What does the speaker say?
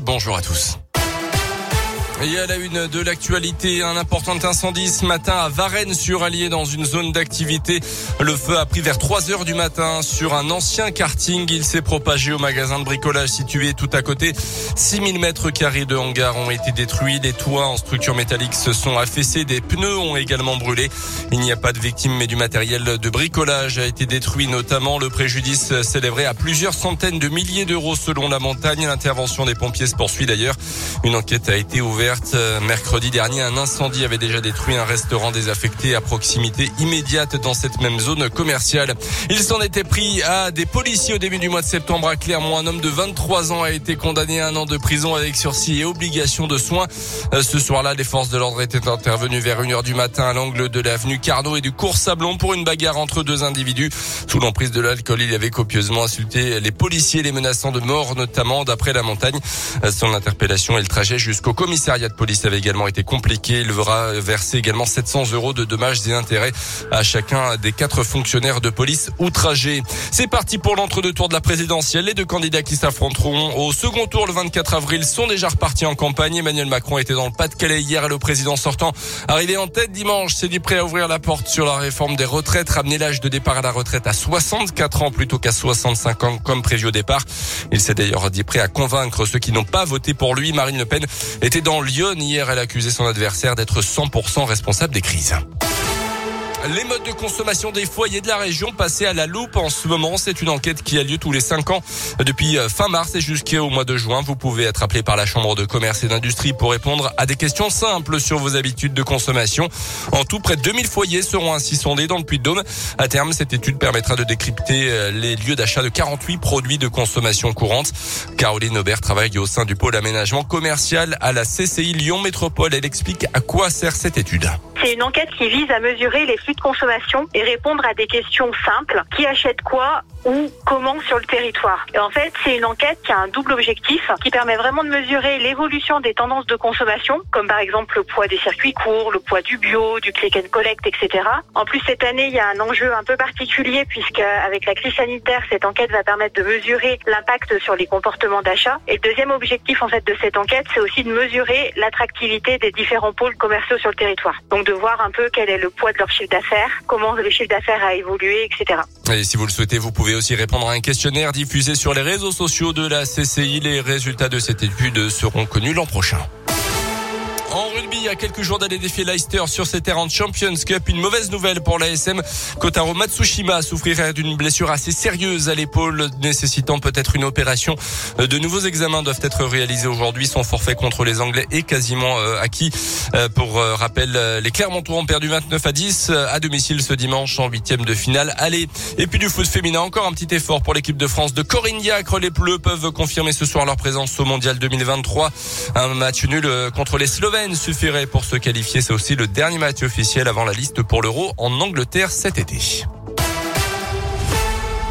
Bonjour à tous. Et à la une de l'actualité, un important incendie ce matin à Varennes-sur-Allier dans une zone d'activité. Le feu a pris vers 3 heures du matin sur un ancien karting. Il s'est propagé au magasin de bricolage situé tout à côté. 6000 mètres carrés de hangar ont été détruits. Les toits en structure métallique se sont affaissés. Des pneus ont également brûlé. Il n'y a pas de victimes, mais du matériel de bricolage a été détruit. Notamment, le préjudice s'élèverait à plusieurs centaines de milliers d'euros selon la montagne. L'intervention des pompiers se poursuit d'ailleurs. Une enquête a été ouverte euh, mercredi dernier, un incendie avait déjà détruit un restaurant désaffecté à proximité immédiate dans cette même zone commerciale. Il s'en était pris à des policiers au début du mois de septembre à Clermont. Un homme de 23 ans a été condamné à un an de prison avec sursis et obligation de soins. Euh, ce soir-là, les forces de l'ordre étaient intervenues vers 1h du matin à l'angle de l'avenue Carnot et du cours Sablon pour une bagarre entre deux individus. Sous l'emprise de l'alcool, il avait copieusement insulté les policiers, les menaçant de mort, notamment d'après la montagne. Euh, son interpellation et le trajet jusqu'au commissariat de police avait également été compliqué. Il devra verser également 700 euros de dommages et intérêts à chacun des quatre fonctionnaires de police outragés. C'est parti pour l'entre-deux tours de la présidentielle. Les deux candidats qui s'affronteront au second tour le 24 avril sont déjà repartis en campagne. Emmanuel Macron était dans le Pas-de-Calais hier et le président sortant arrivé en tête dimanche s'est dit prêt à ouvrir la porte sur la réforme des retraites, ramener l'âge de départ à la retraite à 64 ans plutôt qu'à 65 ans comme prévu au départ. Il s'est d'ailleurs dit prêt à convaincre ceux qui n'ont pas voté pour lui. Marine Le Pen était dans le Lyon. Hier, elle a accusé son adversaire d'être 100% responsable des crises. Les modes de consommation des foyers de la région passés à la loupe en ce moment. C'est une enquête qui a lieu tous les 5 ans depuis euh, fin mars et jusqu'au mois de juin. Vous pouvez être appelé par la Chambre de commerce et d'industrie pour répondre à des questions simples sur vos habitudes de consommation. En tout, près de 2000 foyers seront ainsi sondés dans le Puy-de-Dôme. À terme, cette étude permettra de décrypter euh, les lieux d'achat de 48 produits de consommation courante. Caroline Aubert travaille au sein du pôle aménagement commercial à la CCI Lyon Métropole. Elle explique à quoi sert cette étude. C'est une enquête qui vise à mesurer les flux de consommation et répondre à des questions simples. Qui achète quoi ou comment sur le territoire. Et en fait, c'est une enquête qui a un double objectif qui permet vraiment de mesurer l'évolution des tendances de consommation, comme par exemple le poids des circuits courts, le poids du bio, du click and collect, etc. En plus, cette année, il y a un enjeu un peu particulier puisque avec la crise sanitaire, cette enquête va permettre de mesurer l'impact sur les comportements d'achat. Et le deuxième objectif, en fait, de cette enquête, c'est aussi de mesurer l'attractivité des différents pôles commerciaux sur le territoire. Voir un peu quel est le poids de leur chiffre d'affaires, comment le chiffre d'affaires a évolué, etc. Et si vous le souhaitez, vous pouvez aussi répondre à un questionnaire diffusé sur les réseaux sociaux de la CCI. Les résultats de cette étude seront connus l'an prochain. A quelques jours d'aller défier Leicester sur ses terrains de Champions Cup. Une mauvaise nouvelle pour l'ASM. Kotaro Matsushima souffrirait d'une blessure assez sérieuse à l'épaule, nécessitant peut-être une opération. De nouveaux examens doivent être réalisés aujourd'hui. Son forfait contre les Anglais est quasiment euh, acquis. Euh, pour euh, rappel, les Clermontois ont perdu 29 à 10 à domicile ce dimanche en huitième de finale. Allez. Et puis du foot féminin, encore un petit effort pour l'équipe de France de Corinne Diacre. Les Bleus peuvent confirmer ce soir leur présence au Mondial 2023. Un match nul contre les Slovènes suffirait pour se qualifier. C'est aussi le dernier match officiel avant la liste pour l'Euro en Angleterre cet été.